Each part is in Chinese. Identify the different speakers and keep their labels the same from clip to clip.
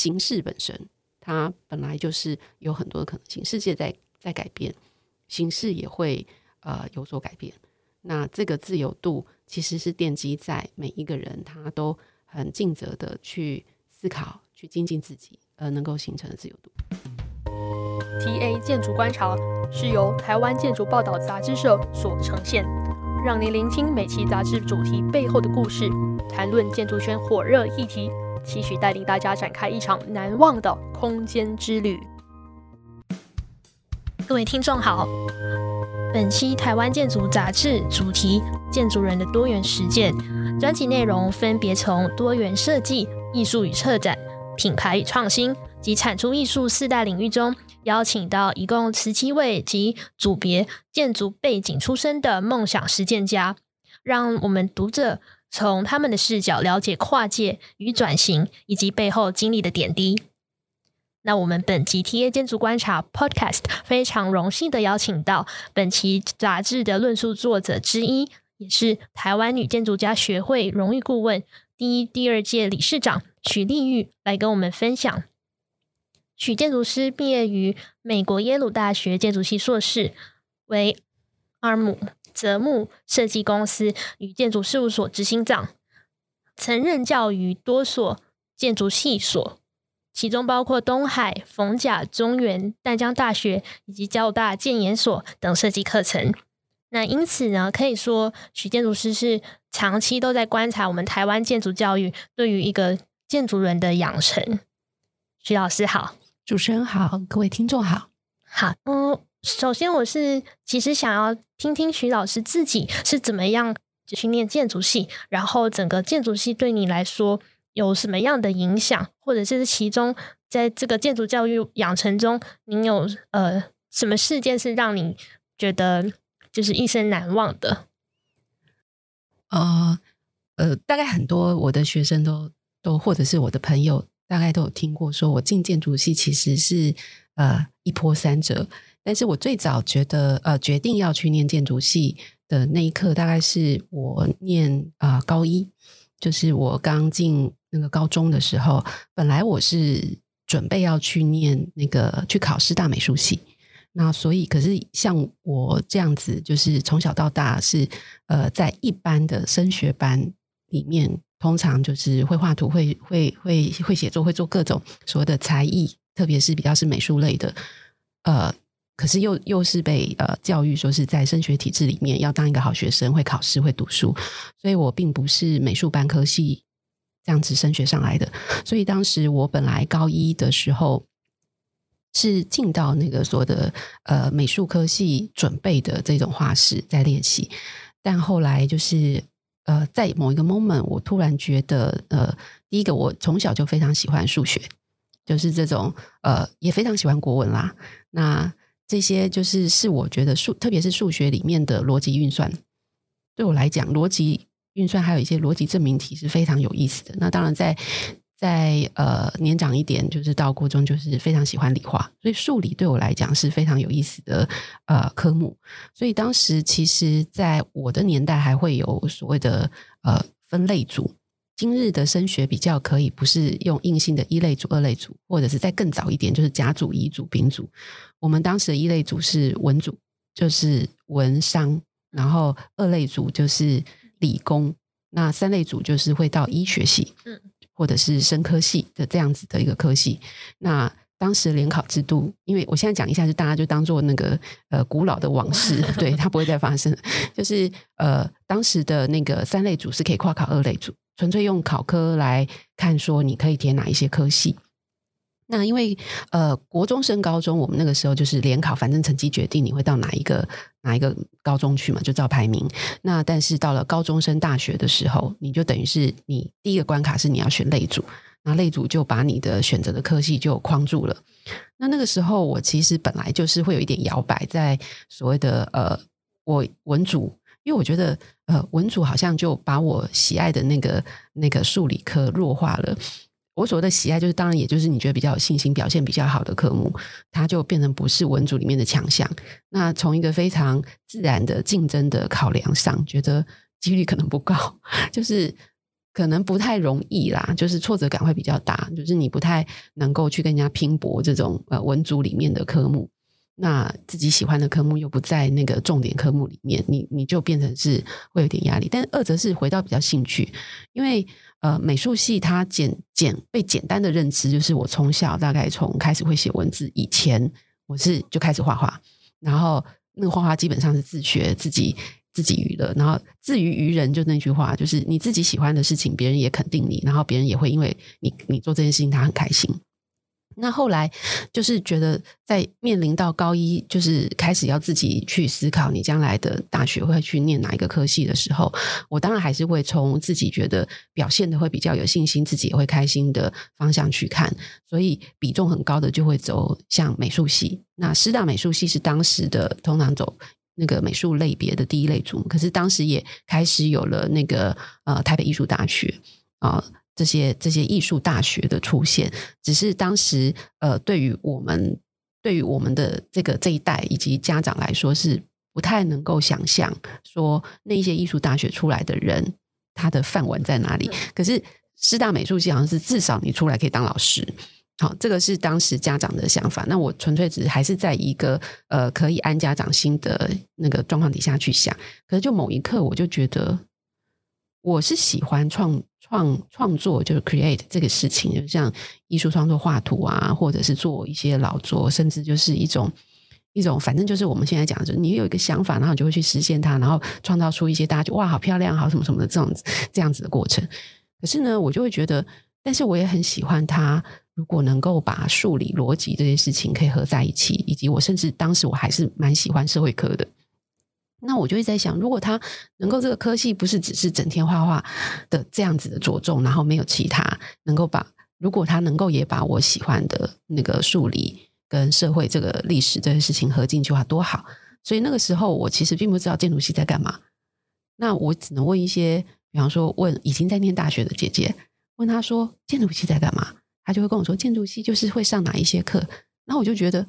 Speaker 1: 形式本身，它本来就是有很多的可能性。世界在在改变，形式也会呃有所改变。那这个自由度其实是奠基在每一个人他都很尽责的去思考、去精进自己，而能够形成的自由度。
Speaker 2: TA 建筑观察是由台湾建筑报道杂志社所呈现，让您聆听每期杂志主题背后的故事，谈论建筑圈火热议题，期许带领大家展开一场难忘的空间之旅。
Speaker 3: 各位听众好。本期台湾建筑杂志主题“建筑人的多元实践”专辑内容分别从多元设计、艺术与策展、品牌与创新及产出艺术四大领域中，邀请到一共十七位及组别建筑背景出身的梦想实践家，让我们读者从他们的视角了解跨界与转型以及背后经历的点滴。那我们本集 TA 建筑观察 Podcast 非常荣幸的邀请到本期杂志的论述作者之一，也是台湾女建筑家学会荣誉顾问第一、第二届理事长许丽玉来跟我们分享。许建筑师毕业于美国耶鲁大学建筑系硕士，为阿姆泽木设计公司与建筑事务所执行长，曾任教于多所建筑系所。其中包括东海、逢甲、中原、淡江大学以及交大建研所等设计课程。那因此呢，可以说许建筑师是长期都在观察我们台湾建筑教育对于一个建筑人的养成。徐老师好，
Speaker 1: 主持人好，各位听众好。
Speaker 3: 好，嗯，首先我是其实想要听听徐老师自己是怎么样去念建筑系，然后整个建筑系对你来说。有什么样的影响，或者是其中在这个建筑教育养成中，您有呃什么事件是让你觉得就是一生难忘的？
Speaker 1: 呃呃，大概很多我的学生都都或者是我的朋友，大概都有听过，说我进建筑系其实是呃一波三折，但是我最早觉得呃决定要去念建筑系的那一刻，大概是我念啊、呃、高一，就是我刚进。那个高中的时候，本来我是准备要去念那个去考师大美术系，那所以可是像我这样子，就是从小到大是呃在一般的升学班里面，通常就是会画图、会会会会写作、会做各种所谓的才艺，特别是比较是美术类的，呃，可是又又是被呃教育说是在升学体制里面要当一个好学生，会考试、会读书，所以我并不是美术班科系。这样子升学上来的，所以当时我本来高一的时候是进到那个所谓的呃美术科系准备的这种画室在练习，但后来就是呃在某一个 moment，我突然觉得呃第一个我从小就非常喜欢数学，就是这种呃也非常喜欢国文啦，那这些就是是我觉得数特别是数学里面的逻辑运算，对我来讲逻辑。运算还有一些逻辑证明题是非常有意思的。那当然在，在呃年长一点，就是到国中，就是非常喜欢理化，所以数理对我来讲是非常有意思的呃科目。所以当时其实，在我的年代还会有所谓的呃分类组。今日的升学比较可以不是用硬性的一类组、二类组，或者是再更早一点，就是甲组、乙组、丙组。我们当时的一类组是文组，就是文商，然后二类组就是。理工，那三类组就是会到医学系，嗯，或者是生科系的这样子的一个科系。那当时联考制度，因为我现在讲一下，就大家就当做那个呃古老的往事，对，它不会再发生。就是呃，当时的那个三类组是可以跨考二类组，纯粹用考科来看，说你可以填哪一些科系。那因为呃，国中升高中，我们那个时候就是联考，反正成绩决定你会到哪一个哪一个高中去嘛，就照排名。那但是到了高中升大学的时候，你就等于是你第一个关卡是你要选类组，那类组就把你的选择的科系就框住了。那那个时候我其实本来就是会有一点摇摆，在所谓的呃，我文组，因为我觉得呃文组好像就把我喜爱的那个那个数理科弱化了。我所谓的喜爱，就是当然，也就是你觉得比较有信心、表现比较好的科目，它就变成不是文组里面的强项。那从一个非常自然的竞争的考量上，觉得几率可能不高。就是可能不太容易啦，就是挫折感会比较大，就是你不太能够去跟人家拼搏这种呃文组里面的科目，那自己喜欢的科目又不在那个重点科目里面，你你就变成是会有点压力。但二则是回到比较兴趣，因为呃美术系它简简被简单的认知就是我从小大概从开始会写文字以前，我是就开始画画，然后那个画画基本上是自学自己。自己娱乐，然后自娱娱人，就那句话，就是你自己喜欢的事情，别人也肯定你，然后别人也会因为你你做这件事情，他很开心。那后来就是觉得，在面临到高一，就是开始要自己去思考你将来的大学会去念哪一个科系的时候，我当然还是会从自己觉得表现的会比较有信心，自己也会开心的方向去看，所以比重很高的就会走向美术系。那师大美术系是当时的通常走。那个美术类别的第一类组，可是当时也开始有了那个呃台北艺术大学啊、这些这些艺术大学的出现，只是当时呃对于我们对于我们的这个这一代以及家长来说是不太能够想象说那一些艺术大学出来的人他的饭碗在哪里，可是师大美术系好像是至少你出来可以当老师。好，这个是当时家长的想法。那我纯粹只是还是在一个呃可以安家长心的那个状况底下去想。可是就某一刻，我就觉得我是喜欢创创创作，就是 create 这个事情，就像艺术创作、画图啊，或者是做一些劳作，甚至就是一种一种，反正就是我们现在讲，就是你有一个想法，然后你就会去实现它，然后创造出一些大家就哇，好漂亮，好什么什么的这样子这样子的过程。可是呢，我就会觉得，但是我也很喜欢它。如果能够把数理逻辑这些事情可以合在一起，以及我甚至当时我还是蛮喜欢社会科的，那我就会在想，如果他能够这个科系不是只是整天画画的这样子的着重，然后没有其他，能够把如果他能够也把我喜欢的那个数理跟社会这个历史这些事情合进去的话，多好！所以那个时候我其实并不知道建筑系在干嘛，那我只能问一些，比方说问已经在念大学的姐姐，问她说建筑系在干嘛？她就会跟我说，建筑系就是会上哪一些课，然后我就觉得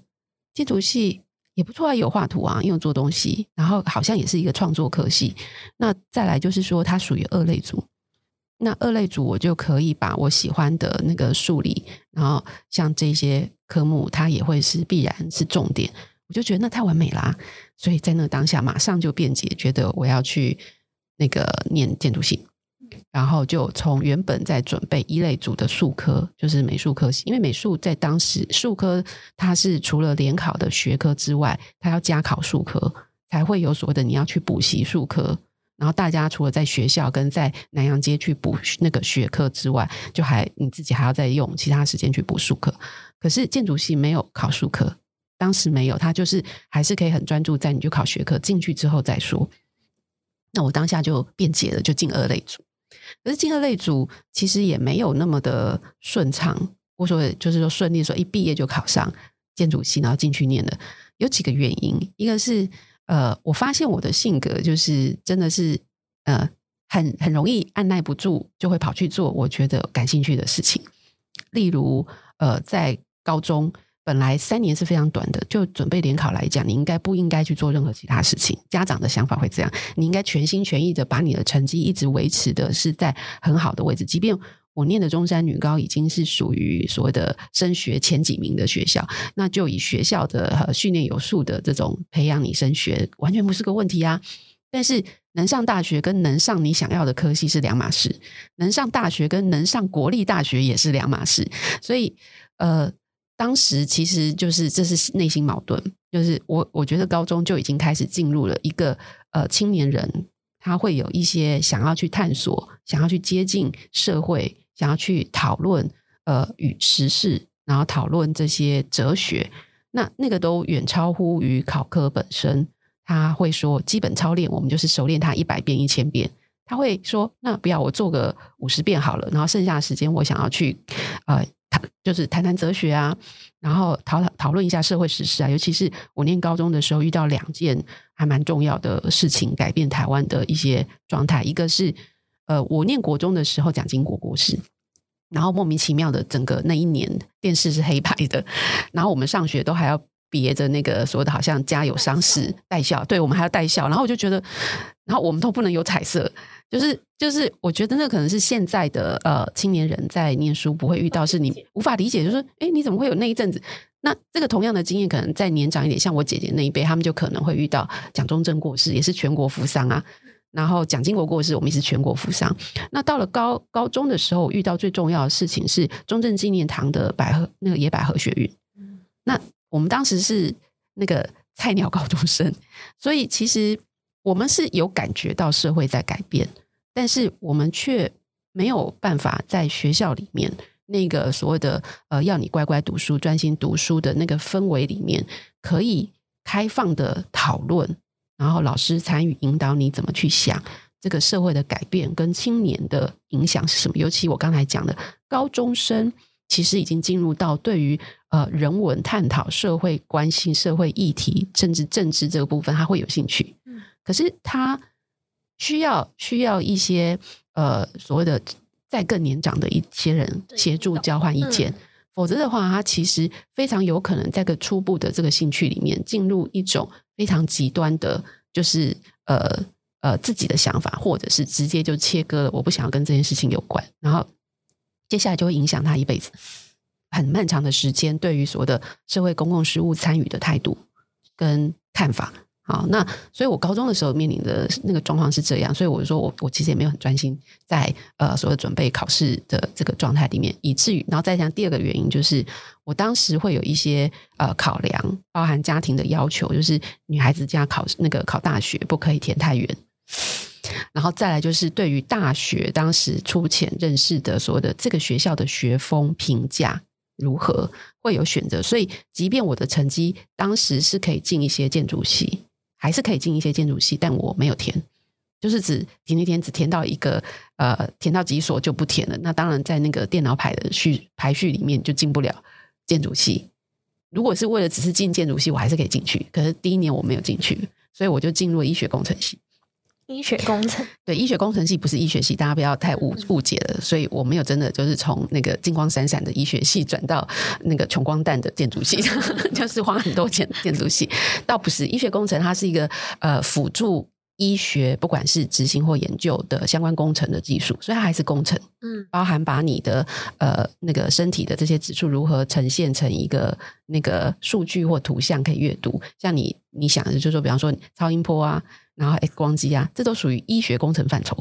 Speaker 1: 建筑系也不错啊，有画图啊，也有做东西，然后好像也是一个创作科系。那再来就是说，它属于二类组，那二类组我就可以把我喜欢的那个数理，然后像这些科目，它也会是必然是重点。我就觉得那太完美啦，所以在那当下马上就辩解，觉得我要去那个念建筑系。然后就从原本在准备一类组的数科，就是美术科系，因为美术在当时数科它是除了联考的学科之外，它要加考数科，才会有所谓的你要去补习数科。然后大家除了在学校跟在南阳街去补那个学科之外，就还你自己还要再用其他时间去补数科。可是建筑系没有考数科，当时没有，它就是还是可以很专注在你就考学科，进去之后再说。那我当下就辩解了，就进二类组。可是进了类组其实也没有那么的顺畅，我说就是说顺利，说一毕业就考上建筑系，然后进去念的，有几个原因。一个是呃，我发现我的性格就是真的是呃，很很容易按捺不住，就会跑去做我觉得感兴趣的事情。例如呃，在高中。本来三年是非常短的，就准备联考来讲，你应该不应该去做任何其他事情？家长的想法会这样，你应该全心全意的把你的成绩一直维持的是在很好的位置。即便我念的中山女高已经是属于所谓的升学前几名的学校，那就以学校的训练有素的这种培养你升学，完全不是个问题啊。但是能上大学跟能上你想要的科系是两码事，能上大学跟能上国立大学也是两码事，所以呃。当时其实就是这是内心矛盾，就是我我觉得高中就已经开始进入了一个呃青年人，他会有一些想要去探索，想要去接近社会，想要去讨论呃与时事，然后讨论这些哲学，那那个都远超乎于考科本身。他会说基本操练，我们就是熟练它一百遍一千遍。他会说那不要我做个五十遍好了，然后剩下的时间我想要去呃。谈就是谈谈哲学啊，然后讨讨论一下社会时事啊，尤其是我念高中的时候遇到两件还蛮重要的事情，改变台湾的一些状态。一个是呃，我念国中的时候蒋经国过世，然后莫名其妙的整个那一年电视是黑白的，然后我们上学都还要别的那个所谓的好像家有丧事带孝，对我们还要带孝，然后我就觉得，然后我们都不能有彩色，就是就是我觉得那可能是现在的呃青年人在念书不会遇到，是你无法理解，就是哎你怎么会有那一阵子？那这个同样的经验，可能再年长一点，像我姐姐那一辈，他们就可能会遇到蒋中正过世，也是全国扶丧啊。然后蒋经国过世，我们也是全国扶丧。那到了高高中的时候，遇到最重要的事情是中正纪念堂的百合那个野百合学运。那我们当时是那个菜鸟高中生，所以其实我们是有感觉到社会在改变，但是我们却没有办法在学校里面。那个所谓的呃，要你乖乖读书、专心读书的那个氛围里面，可以开放的讨论，然后老师参与引导你怎么去想这个社会的改变跟青年的影响是什么。尤其我刚才讲的，高中生其实已经进入到对于呃人文探讨、社会关心、社会议题、甚至政治这个部分，他会有兴趣。嗯，可是他需要需要一些呃所谓的。在更年长的一些人协助交换意见，否则的话，他其实非常有可能在个初步的这个兴趣里面进入一种非常极端的，就是呃呃自己的想法，或者是直接就切割了，我不想要跟这件事情有关，然后接下来就会影响他一辈子很漫长的时间，对于所谓的社会公共事务参与的态度跟看法。好，那所以我高中的时候面临的那个状况是这样，所以我说我我其实也没有很专心在呃所谓准备考试的这个状态里面，以至于然后再讲第二个原因就是我当时会有一些呃考量，包含家庭的要求，就是女孩子家考那个考大学不可以填太远，然后再来就是对于大学当时初浅认识的所谓的这个学校的学风评价如何会有选择，所以即便我的成绩当时是可以进一些建筑系。还是可以进一些建筑系，但我没有填，就是只填一填，只填到一个呃，填到几所就不填了。那当然，在那个电脑排的序排序里面就进不了建筑系。如果是为了只是进建筑系，我还是可以进去。可是第一年我没有进去，所以我就进入了医学工程系。
Speaker 3: 医学工程
Speaker 1: 对，医学工程系不是医学系，大家不要太误误解了。所以我没有真的就是从那个金光闪闪的医学系转到那个穷光蛋的建筑系，就是花很多钱的建筑系。倒不是医学工程，它是一个呃辅助医学，不管是执行或研究的相关工程的技术，所以它还是工程。嗯，包含把你的呃那个身体的这些指数如何呈现成一个那个数据或图像可以阅读，像你你想的就是说，比方说超音波啊。然后 X 光机啊，这都属于医学工程范畴。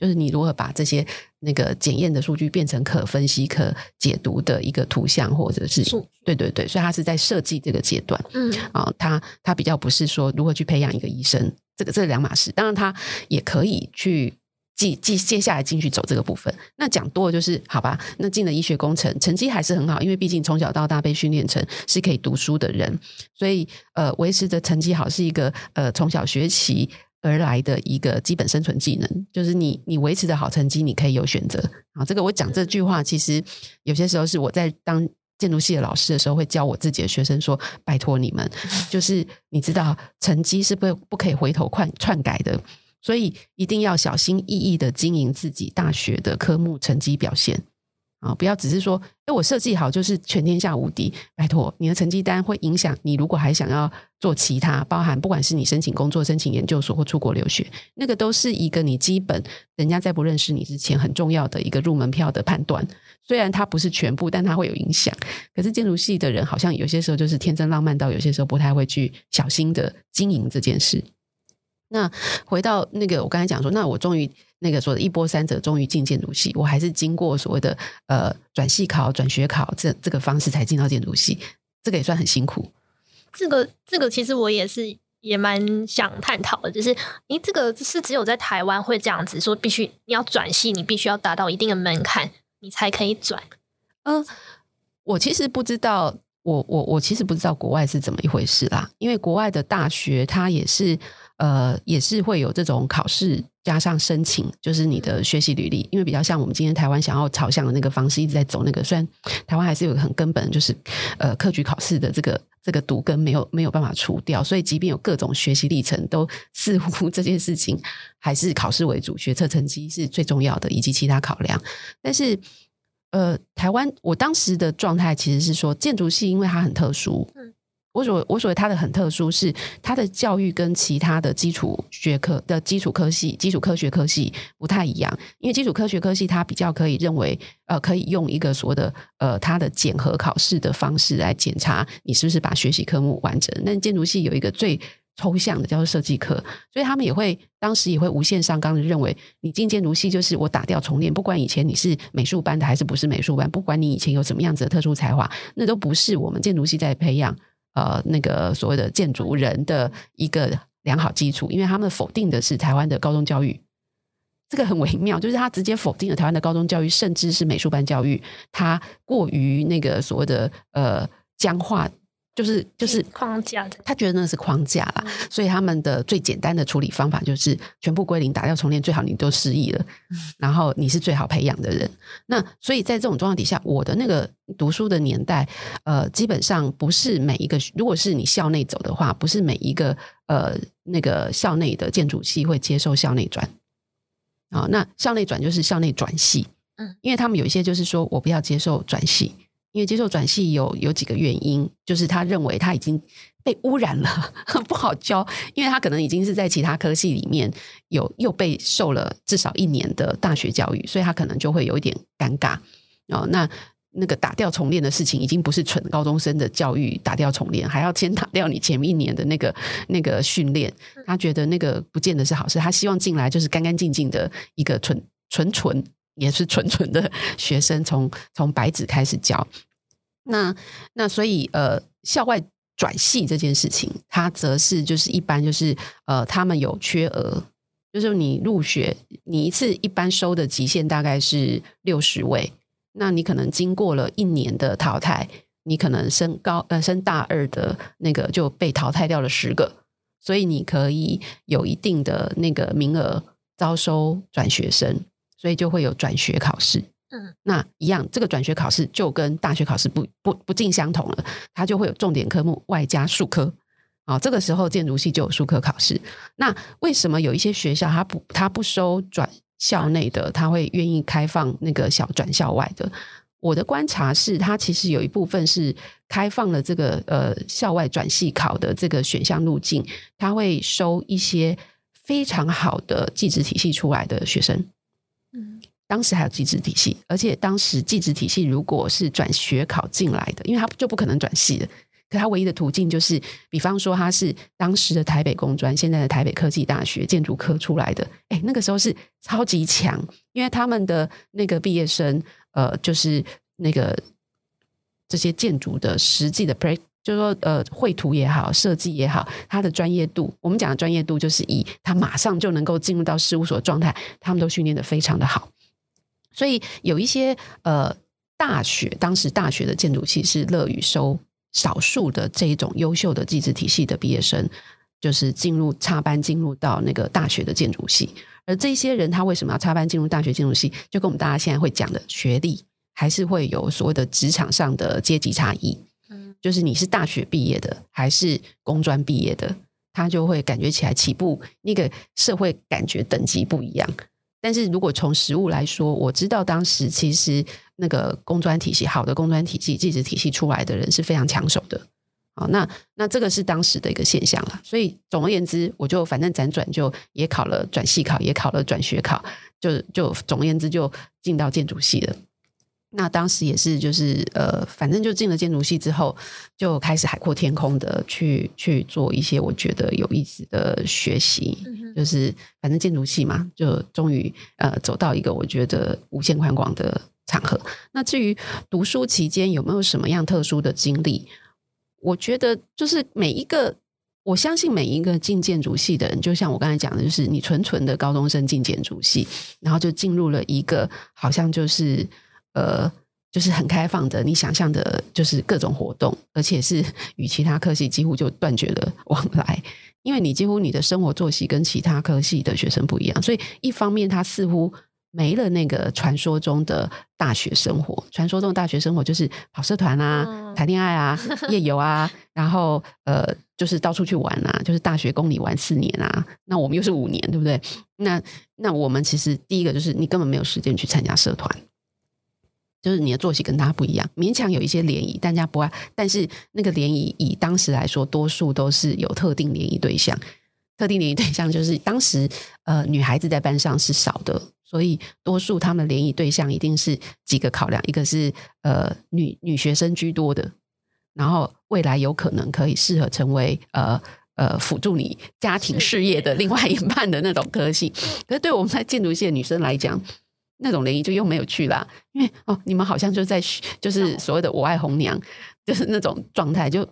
Speaker 1: 就是你如何把这些那个检验的数据变成可分析、可解读的一个图像，或者是对对对，所以它是在设计这个阶段。嗯啊，它它比较不是说如何去培养一个医生，这个这两码事。当然，它也可以去。继继接下来进去走这个部分，那讲多的就是好吧？那进了医学工程，成绩还是很好，因为毕竟从小到大被训练成是可以读书的人，所以呃，维持着成绩好是一个呃从小学习而来的一个基本生存技能。就是你你维持的好成绩，你可以有选择。啊，这个我讲这句话，其实有些时候是我在当建筑系的老师的时候，会教我自己的学生说：拜托你们，就是你知道成绩是不不可以回头篡篡改的。所以一定要小心翼翼的经营自己大学的科目成绩表现啊！不要只是说，哎，我设计好就是全天下无敌。拜托，你的成绩单会影响你。如果还想要做其他，包含不管是你申请工作、申请研究所或出国留学，那个都是一个你基本人家在不认识你之前很重要的一个入门票的判断。虽然它不是全部，但它会有影响。可是建筑系的人好像有些时候就是天真浪漫到有些时候不太会去小心的经营这件事。那回到那个，我刚才讲说，那我终于那个说的一波三折，终于进建筑系，我还是经过所谓的呃转系考、转学考这这个方式才进到建筑系，这个也算很辛苦。
Speaker 3: 这个这个其实我也是也蛮想探讨的，就是你这个是只有在台湾会这样子说，必须你要转系，你必须要达到一定的门槛，你才可以转。
Speaker 1: 嗯、呃，我其实不知道，我我我其实不知道国外是怎么一回事啦，因为国外的大学它也是。呃，也是会有这种考试加上申请，就是你的学习履历，因为比较像我们今天台湾想要朝向的那个方式，一直在走那个。虽然台湾还是有个很根本，就是呃，科举考试的这个这个毒根没有没有办法除掉，所以即便有各种学习历程，都似乎 这件事情还是考试为主，学测成绩是最重要的，以及其他考量。但是呃，台湾我当时的状态其实是说，建筑系因为它很特殊，我所我所谓它的很特殊，是它的教育跟其他的基础学科的基础科系、基础科学科系不太一样。因为基础科学科系它比较可以认为，呃，可以用一个所谓的呃它的检核考试的方式来检查你是不是把学习科目完成。那建筑系有一个最抽象的叫做设计课，所以他们也会当时也会无限上纲的认为，你进建筑系就是我打掉重练，不管以前你是美术班的还是不是美术班，不管你以前有什么样子的特殊才华，那都不是我们建筑系在培养。呃，那个所谓的建筑人的一个良好基础，因为他们否定的是台湾的高中教育，这个很微妙，就是他直接否定了台湾的高中教育，甚至是美术班教育，他过于那个所谓的呃僵化。就是就是
Speaker 3: 框架的，
Speaker 1: 他觉得那是框架啦，嗯、所以他们的最简单的处理方法就是全部归零，打掉重练，最好你都失忆了，嗯、然后你是最好培养的人。那所以在这种状况底下，我的那个读书的年代，呃，基本上不是每一个，如果是你校内走的话，不是每一个呃那个校内的建筑系会接受校内转啊。那校内转就是校内转系，嗯，因为他们有一些就是说我不要接受转系。因为接受转系有有几个原因，就是他认为他已经被污染了，不好教。因为他可能已经是在其他科系里面有又被受了至少一年的大学教育，所以他可能就会有一点尴尬哦。那那个打掉重练的事情，已经不是纯高中生的教育打掉重练，还要先打掉你前面一年的那个那个训练。他觉得那个不见得是好事，他希望进来就是干干净净的一个纯纯纯也是纯纯的学生，从从白纸开始教。那那所以呃，校外转系这件事情，它则是就是一般就是呃，他们有缺额，就是你入学，你一次一般收的极限大概是六十位，那你可能经过了一年的淘汰，你可能升高呃升大二的那个就被淘汰掉了十个，所以你可以有一定的那个名额招收转学生，所以就会有转学考试。嗯，那一样，这个转学考试就跟大学考试不不不尽相同了，它就会有重点科目外加数科啊。这个时候建筑系就有数科考试。那为什么有一些学校它不它不收转校内的，它会愿意开放那个小转校外的？我的观察是，它其实有一部分是开放了这个呃校外转系考的这个选项路径，它会收一些非常好的技职体系出来的学生。嗯。当时还有技职体系，而且当时技职体系如果是转学考进来的，因为他就不可能转系的，可他唯一的途径就是，比方说他是当时的台北工专，现在的台北科技大学建筑科出来的，哎，那个时候是超级强，因为他们的那个毕业生，呃，就是那个这些建筑的实际的就是说呃绘图也好，设计也好，他的专业度，我们讲的专业度就是以他马上就能够进入到事务所状态，他们都训练得非常的好。所以有一些呃大学，当时大学的建筑系是乐于收少数的这一种优秀的技职体系的毕业生，就是进入插班进入到那个大学的建筑系。而这些人他为什么要插班进入大学建筑系？就跟我们大家现在会讲的学历，还是会有所谓的职场上的阶级差异。就是你是大学毕业的，还是工专毕业的，他就会感觉起来起步那个社会感觉等级不一样。但是如果从实物来说，我知道当时其实那个工专体系好的工专体系、技职体系出来的人是非常抢手的。好，那那这个是当时的一个现象了。所以总而言之，我就反正辗转就也考了转系考，也考了转学考，就就总而言之就进到建筑系了。那当时也是，就是呃，反正就进了建筑系之后，就开始海阔天空的去去做一些我觉得有意思的学习。嗯、就是反正建筑系嘛，就终于呃走到一个我觉得无限宽广的场合。那至于读书期间有没有什么样特殊的经历，我觉得就是每一个，我相信每一个进建筑系的人，就像我刚才讲的，就是你纯纯的高中生进建筑系，然后就进入了一个好像就是。呃，就是很开放的，你想象的，就是各种活动，而且是与其他科系几乎就断绝了往来，因为你几乎你的生活作息跟其他科系的学生不一样，所以一方面他似乎没了那个传说中的大学生活，传说中的大学生活就是跑社团啊、谈恋爱啊、夜游啊，然后呃，就是到处去玩啊，就是大学供你玩四年啊，那我们又是五年，对不对？那那我们其实第一个就是你根本没有时间去参加社团。就是你的作息跟大家不一样，勉强有一些联谊，大家不爱，但是那个联谊以当时来说，多数都是有特定联谊对象，特定联谊对象就是当时呃女孩子在班上是少的，所以多数他们联谊对象一定是几个考量，一个是呃女女学生居多的，然后未来有可能可以适合成为呃。呃，辅助你家庭事业的另外一半的那种个性，可是对我们在建筑系的女生来讲，那种联谊就又没有去啦。因为哦，你们好像就在就是所谓的“我爱红娘”，就是那种状态，就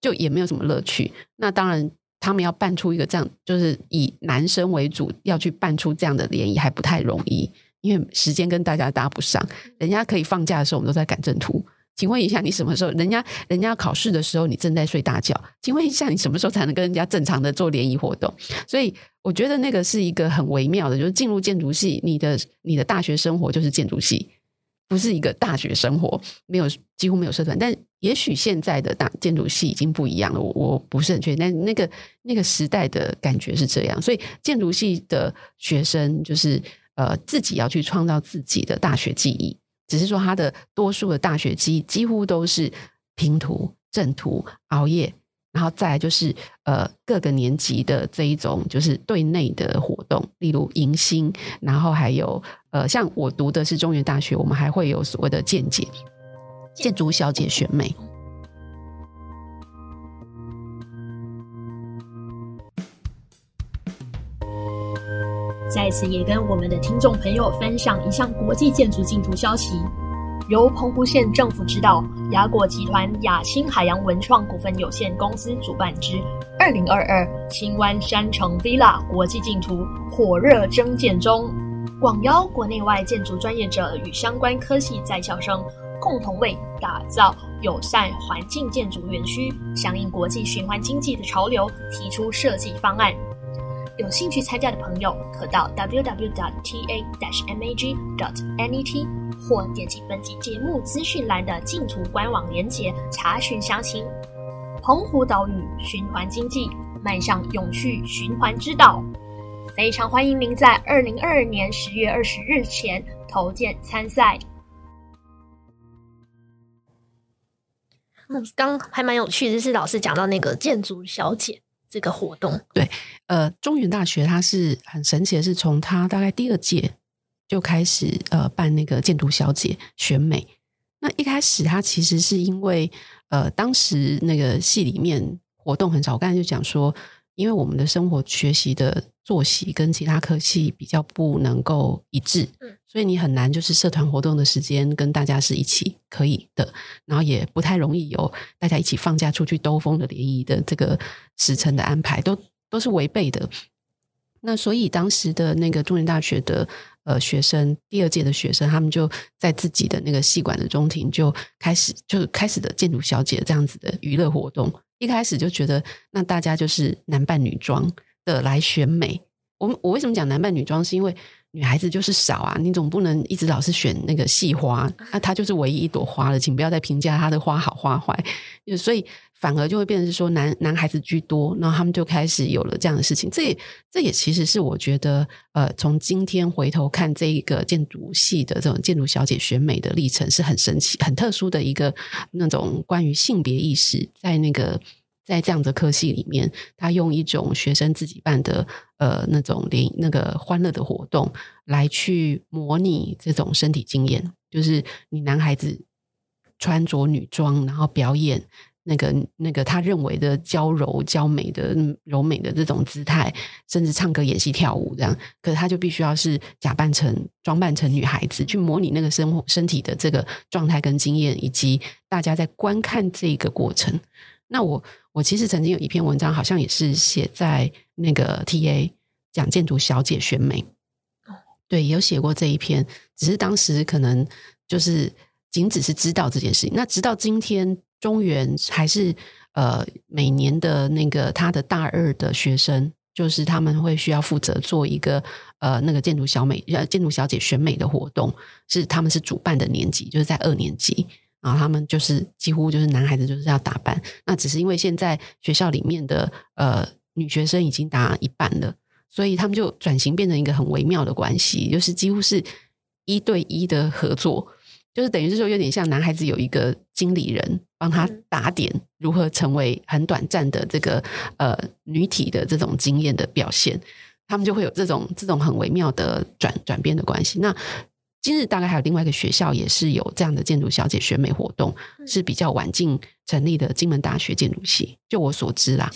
Speaker 1: 就也没有什么乐趣。那当然，他们要办出一个这样，就是以男生为主要去办出这样的联谊，还不太容易，因为时间跟大家搭不上。人家可以放假的时候，我们都在赶正图。请问一下，你什么时候？人家人家考试的时候，你正在睡大觉。请问一下，你什么时候才能跟人家正常的做联谊活动？所以我觉得那个是一个很微妙的，就是进入建筑系，你的你的大学生活就是建筑系，不是一个大学生活，没有几乎没有社团。但也许现在的大建筑系已经不一样了，我我不是很确定。但那个那个时代的感觉是这样，所以建筑系的学生就是呃自己要去创造自己的大学记忆。只是说，他的多数的大学期几乎都是拼图、正图、熬夜，然后再来就是呃各个年级的这一种就是对内的活动，例如迎新，然后还有呃像我读的是中原大学，我们还会有所谓的见解、建筑小姐选美。
Speaker 3: 在此也跟我们的听众朋友分享一项国际建筑竞图消息，由澎湖县政府指导，雅果集团雅星海洋文创股份有限公司主办之二零二二青湾山城 Villa 国际竞图火热征件中，广邀国内外建筑专业者与相关科系在校生，共同为打造友善环境建筑园区，响应国际循环经济的潮流，提出设计方案。有兴趣参加的朋友，可到 www.ta-mag.net 或点击本集节目资讯栏的竞图官网链接查询详情。澎湖岛屿循环经济，迈向永续循环之道。非常欢迎您在二零二二年十月二十日前投件参赛。嗯，刚还蛮有趣的，是老师讲到那个建筑小姐。这个活动
Speaker 1: 对，呃，中原大学它是很神奇的，是从它大概第二届就开始呃办那个建筑小姐选美。那一开始它其实是因为呃当时那个系里面活动很少，我刚才就讲说，因为我们的生活学习的作息跟其他科系比较不能够一致，嗯，所以你很难就是社团活动的时间跟大家是一起可以的，然后也不太容易有大家一起放假出去兜风的联谊的这个时程的安排，都都是违背的。那所以当时的那个中原大学的呃学生，第二届的学生，他们就在自己的那个系馆的中庭就开始就开始的建筑小姐这样子的娱乐活动，一开始就觉得那大家就是男扮女装。的来选美，我们我为什么讲男扮女装？是因为女孩子就是少啊，你总不能一直老是选那个系花，那她就是唯一一朵花了，请不要再评价她的花好花坏。所以反而就会变成是说男男孩子居多，然后他们就开始有了这样的事情。这也这也其实是我觉得，呃，从今天回头看这一个建筑系的这种建筑小姐选美的历程，是很神奇、很特殊的一个那种关于性别意识在那个。在这样的科系里面，他用一种学生自己办的呃那种联那个欢乐的活动来去模拟这种身体经验，就是你男孩子穿着女装，然后表演那个那个他认为的娇柔娇美的柔美的这种姿态，甚至唱歌、演戏、跳舞这样。可是他就必须要是假扮成装扮成女孩子，去模拟那个生活身体的这个状态跟经验，以及大家在观看这个过程。那我我其实曾经有一篇文章，好像也是写在那个 TA 讲建筑小姐选美，对，有写过这一篇，只是当时可能就是仅只是知道这件事情。那直到今天，中原还是呃每年的那个他的大二的学生，就是他们会需要负责做一个呃那个建筑小美呃建筑小姐选美的活动，是他们是主办的年级，就是在二年级。然后他们就是几乎就是男孩子就是要打扮，那只是因为现在学校里面的呃女学生已经达一半了，所以他们就转型变成一个很微妙的关系，就是几乎是一对一的合作。就是等于是说有点像男孩子有一个经理人帮他打点如何成为很短暂的这个呃女体的这种经验的表现，他们就会有这种这种很微妙的转转变的关系。那今日大概还有另外一个学校也是有这样的建筑小姐选美活动，是比较晚近成立的金门大学建筑系。就我所知啦，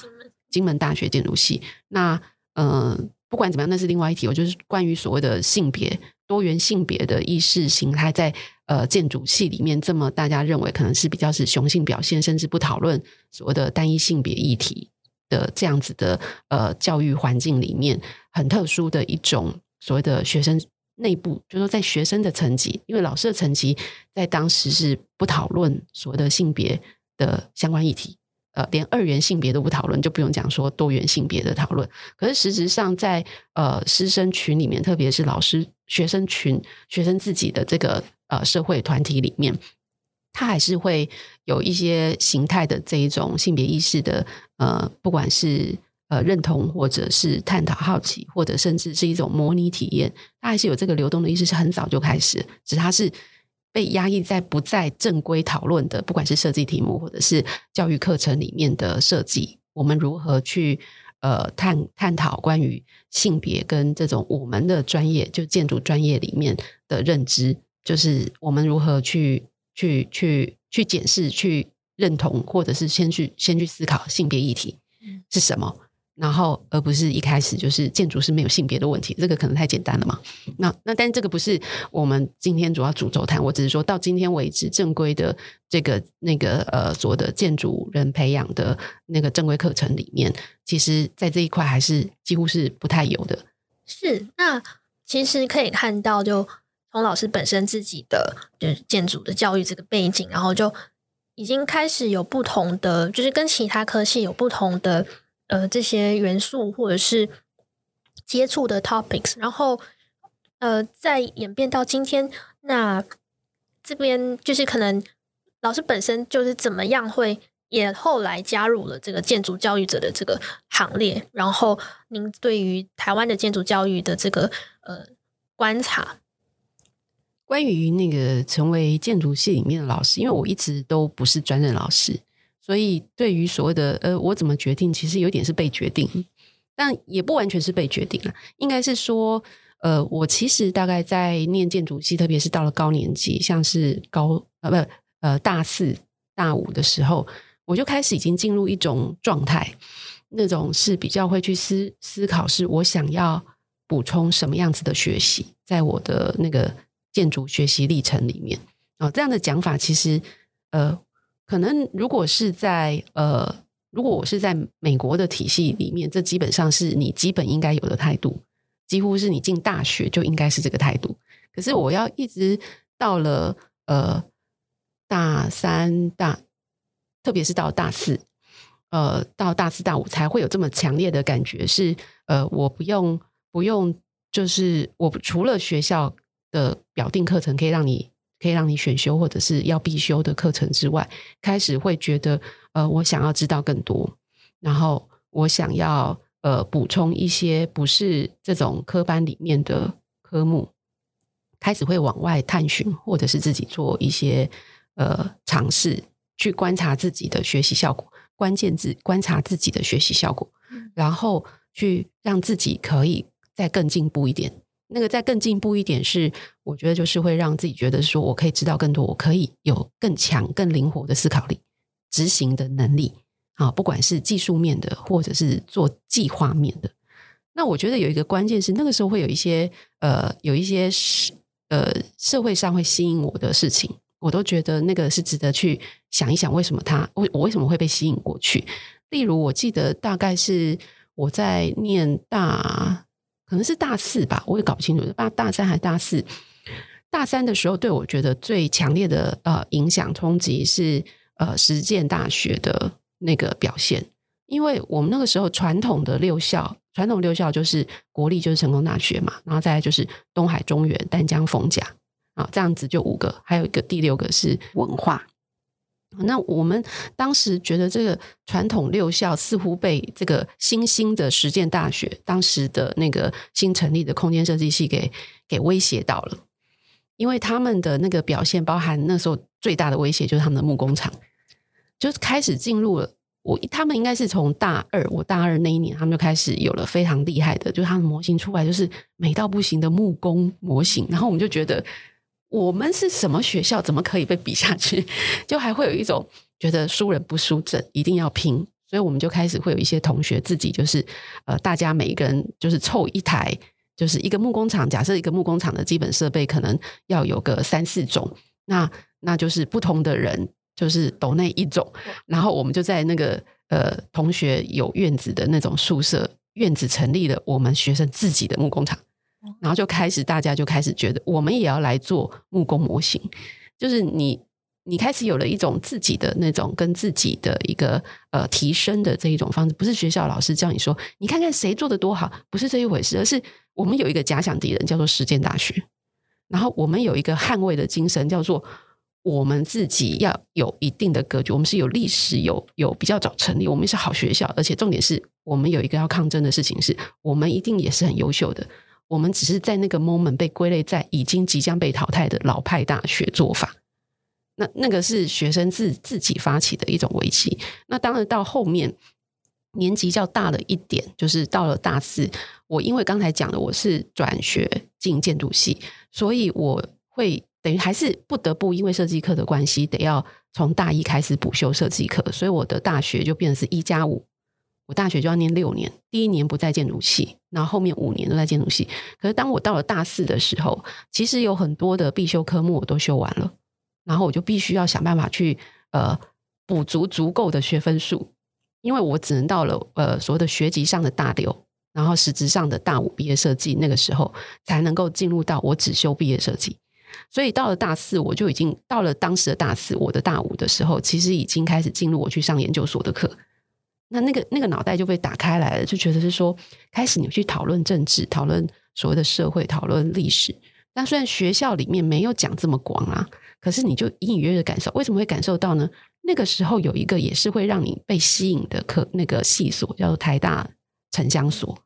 Speaker 1: 金门大学建筑系。那呃，不管怎么样，那是另外一题。我就是关于所谓的性别多元性别的意识形态，在呃建筑系里面，这么大家认为可能是比较是雄性表现，甚至不讨论所谓的单一性别议题的这样子的呃教育环境里面，很特殊的一种所谓的学生。内部就是说，在学生的层级，因为老师的层级在当时是不讨论所谓的性别的相关议题，呃，连二元性别都不讨论，就不用讲说多元性别的讨论。可是实质上，在呃师生群里面，特别是老师、学生群、学生自己的这个呃社会团体里面，他还是会有一些形态的这一种性别意识的呃，不管是。呃，认同或者是探讨、好奇，或者甚至是一种模拟体验，它还是有这个流动的意识，是很早就开始，只是它是被压抑在不在正规讨论的，不管是设计题目或者是教育课程里面的设计，我们如何去呃探探讨关于性别跟这种我们的专业，就建筑专业里面的认知，就是我们如何去去去去检视、去认同，或者是先去先去思考性别议题是什么。然后，而不是一开始就是建筑是没有性别的问题，这个可能太简单了嘛。那那，但这个不是我们今天主要主轴谈。我只是说到今天为止，正规的这个那个呃所谓的建筑人培养的那个正规课程里面，其实在这一块还是几乎是不太有的。
Speaker 3: 是，那其实可以看到，就从老师本身自己的就是建筑的教育这个背景，然后就已经开始有不同的，就是跟其他科系有不同的。呃，这些元素或者是接触的 topics，然后呃，再演变到今天，那这边就是可能老师本身就是怎么样会也后来加入了这个建筑教育者的这个行列，然后您对于台湾的建筑教育的这个呃观察，
Speaker 1: 关于那个成为建筑系里面的老师，因为我一直都不是专任老师。所以，对于所谓的呃，我怎么决定，其实有点是被决定，但也不完全是被决定了。应该是说，呃，我其实大概在念建筑系，特别是到了高年级，像是高呃不呃大四、大五的时候，我就开始已经进入一种状态，那种是比较会去思思考，是我想要补充什么样子的学习，在我的那个建筑学习历程里面啊，哦，这样的讲法其实呃。可能如果是在呃，如果我是在美国的体系里面，这基本上是你基本应该有的态度，几乎是你进大学就应该是这个态度。可是我要一直到了呃大三大，特别是到大四，呃到大四大五才会有这么强烈的感觉是，是呃我不用不用，就是我除了学校的表定课程可以让你。可以让你选修或者是要必修的课程之外，开始会觉得，呃，我想要知道更多，然后我想要呃补充一些不是这种科班里面的科目，开始会往外探寻，或者是自己做一些呃尝试，去观察自己的学习效果，关键字观察自己的学习效果，然后去让自己可以再更进步一点。那个再更进步一点是，我觉得就是会让自己觉得说，我可以知道更多，我可以有更强、更灵活的思考力、执行的能力啊，不管是技术面的，或者是做计划面的。那我觉得有一个关键是，那个时候会有一些呃，有一些呃，社会上会吸引我的事情，我都觉得那个是值得去想一想，为什么他我我为什么会被吸引过去？例如，我记得大概是我在念大。可能是大四吧，我也搞不清楚，大大三还是大四。大三的时候，对我觉得最强烈的呃影响冲击是呃实践大学的那个表现，因为我们那个时候传统的六校，传统六校就是国立就是成功大学嘛，然后再来就是东海、中原、淡江、逢甲啊，这样子就五个，还有一个第六个是文化。那我们当时觉得这个传统六校似乎被这个新兴的实践大学当时的那个新成立的空间设计系给给威胁到了。因为他们的那个表现，包含那时候最大的威胁就是他们的木工厂，就是开始进入了。我他们应该是从大二，我大二那一年，他们就开始有了非常厉害的，就是他们模型出来就是美到不行的木工模型，然后我们就觉得我们是什么学校，怎么可以被比下去？就还会有一种觉得输人不输阵，一定要拼，所以我们就开始会有一些同学自己就是呃，大家每一个人就是凑一台，就是一个木工厂，假设一个木工厂的基本设备可能要有个三四种，那那就是不同的人。就是抖那一种，然后我们就在那个呃同学有院子的那种宿舍院子成立了我们学生自己的木工厂，然后就开始大家就开始觉得我们也要来做木工模型，就是你你开始有了一种自己的那种跟自己的一个呃提升的这一种方式，不是学校老师叫你说你看看谁做的多好，不是这一回事，而是我们有一个假想敌人叫做实践大学，然后我们有一个捍卫的精神叫做。我们自己要有一定的格局，我们是有历史、有有比较早成立，我们是好学校，而且重点是我们有一个要抗争的事情是，我们一定也是很优秀的。我们只是在那个 moment 被归类在已经即将被淘汰的老派大学做法。那那个是学生自自己发起的一种危机。那当然到后面年纪较大了一点，就是到了大四，我因为刚才讲的我是转学进建筑系，所以我会。等于还是不得不因为设计课的关系，得要从大一开始补修设计课，所以我的大学就变成是一加五。我大学就要念六年，第一年不在建筑系，然后后面五年都在建筑系。可是当我到了大四的时候，其实有很多的必修科目我都修完了，然后我就必须要想办法去呃补足足够的学分数，因为我只能到了呃所谓的学籍上的大六，然后实质上的大五毕业设计，那个时候才能够进入到我只修毕业设计。所以到了大四，我就已经到了当时的大四，我的大五的时候，其实已经开始进入我去上研究所的课。那那个那个脑袋就被打开来了，就觉得是说，开始你去讨论政治，讨论所谓的社会，讨论历史。但虽然学校里面没有讲这么广啊，可是你就隐隐约约感受，为什么会感受到呢？那个时候有一个也是会让你被吸引的课，那个系所叫做台大城乡所，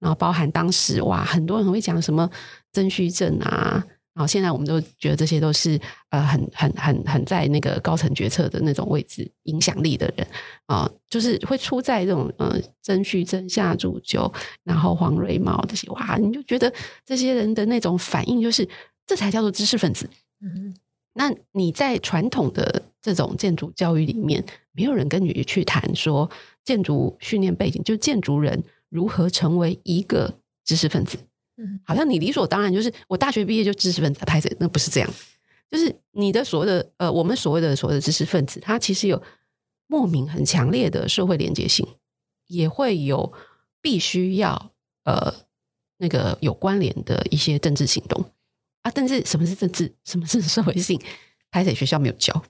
Speaker 1: 然后包含当时哇，很多人很会讲什么曾虚症啊。然后现在我们都觉得这些都是呃很很很很在那个高层决策的那种位置影响力的人啊、呃，就是会出在这种呃曾旭曾、夏主久，然后黄瑞茂这些哇，你就觉得这些人的那种反应就是这才叫做知识分子。嗯，那你在传统的这种建筑教育里面，没有人跟你去谈说建筑训练背景，就建筑人如何成为一个知识分子。嗯，好像你理所当然就是我大学毕业就知识分子拍摄，那不是这样。就是你的所谓的呃，我们所谓的所谓的知识分子，他其实有莫名很强烈的社会连结性，也会有必须要呃那个有关联的一些政治行动啊。但是什么是政治，什么是社会性，拍摄学校没有教，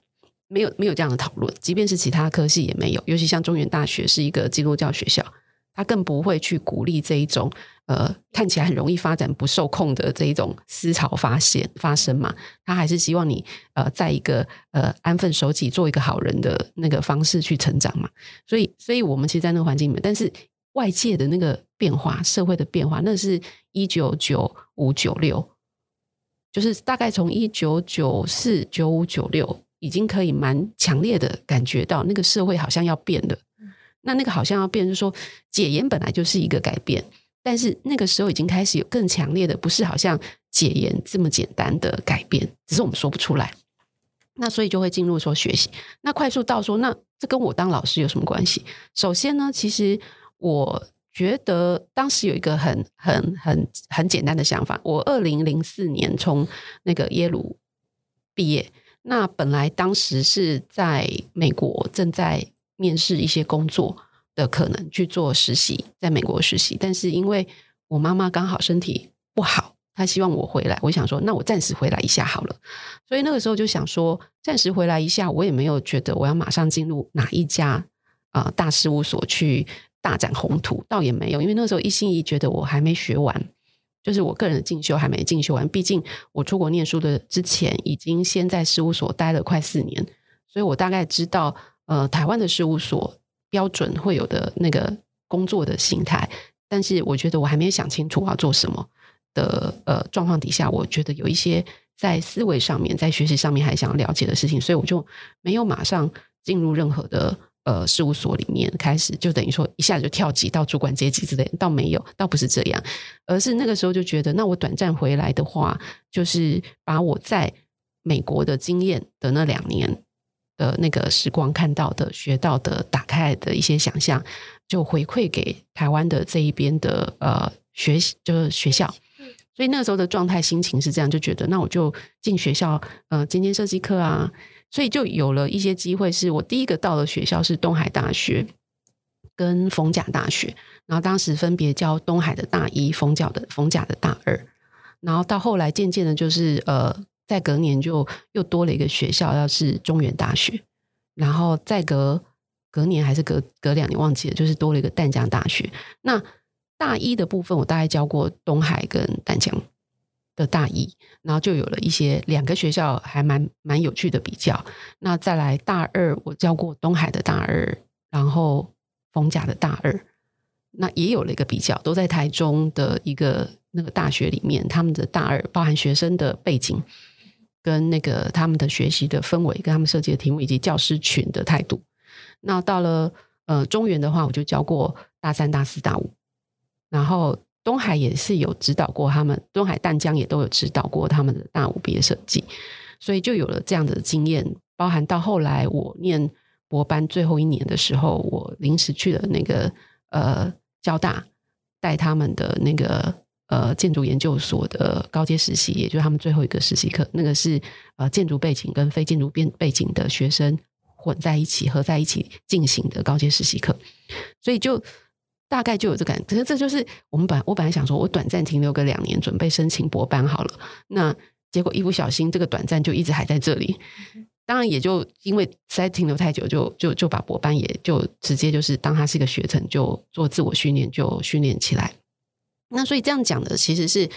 Speaker 1: 没有没有这样的讨论。即便是其他科系也没有，尤其像中原大学是一个基督教学校。他更不会去鼓励这一种呃看起来很容易发展不受控的这一种思潮发现发生嘛？他还是希望你呃在一个呃安分守己做一个好人的那个方式去成长嘛。所以，所以我们其实，在那个环境里面，但是外界的那个变化，社会的变化，那是一九九五九六，就是大概从一九九四九五九六，已经可以蛮强烈的感觉到那个社会好像要变了。那那个好像要变，就是说解严本来就是一个改变，但是那个时候已经开始有更强烈的，不是好像解严这么简单的改变，只是我们说不出来。那所以就会进入说学习。那快速到说，那这跟我当老师有什么关系？首先呢，其实我觉得当时有一个很很很很简单的想法。我二零零四年从那个耶鲁毕业，那本来当时是在美国正在。面试一些工作的可能去做实习，在美国实习，但是因为我妈妈刚好身体不好，她希望我回来，我想说，那我暂时回来一下好了。所以那个时候就想说，暂时回来一下，我也没有觉得我要马上进入哪一家啊、大事务所去大展宏图，倒也没有，因为那时候一心一意觉得我还没学完，就是我个人的进修还没进修完。毕竟我出国念书的之前，已经先在事务所待了快四年，所以我大概知道。呃，台湾的事务所标准会有的那个工作的形态，但是我觉得我还没有想清楚我要做什么的呃状况底下，我觉得有一些在思维上面，在学习上面还想要了解的事情，所以我就没有马上进入任何的呃事务所里面开始，就等于说一下子就跳级到主管阶级之类，倒没有，倒不是这样，而是那个时候就觉得，那我短暂回来的话，就是把我在美国的经验的那两年的那个时光看到的、学到的、打开的一些想象，就回馈给台湾的这一边的呃学习，就是学校。所以那个时候的状态、心情是这样，就觉得那我就进学校，呃，兼兼设计课啊，所以就有了一些机会。是我第一个到的学校是东海大学跟逢甲大学，然后当时分别教东海的大一、逢甲的逢甲的大二，然后到后来渐渐的，就是呃，在隔年就又多了一个学校，要是中原大学，然后再隔隔年还是隔隔两年忘记了，就是多了一个淡江大学。那大一的部分，我大概教过东海跟淡江的大一，然后就有了一些两个学校还蛮蛮有趣的比较。那再来大二，我教过东海的大二，然后逢甲的大二，那也有了一个比较，都在台中的一个那个大学里面，他们的大二包含学生的背景，跟那个他们的学习的氛围，跟他们设计的题目，以及教师群的态度。那到了呃中原的话，我就教过大三、大四、大五。然后东海也是有指导过他们，东海淡江也都有指导过他们的大五毕业设计，所以就有了这样的经验。包含到后来我念博班最后一年的时候，我临时去了那个呃交大带他们的那个呃建筑研究所的高阶实习，也就是他们最后一个实习课，那个是呃建筑背景跟非建筑背背景的学生混在一起合在一起进行的高阶实习课，所以就。大概就有这感觉，可是这就是我们本来我本来想说，我短暂停留个两年，准备申请博班好了。那结果一不小心，这个短暂就一直还在这里。当然，也就因为实在停留太久就，就就就把博班也就直接就是当它是一个学程，就做自我训练，就训练起来。那所以这样讲的，其实是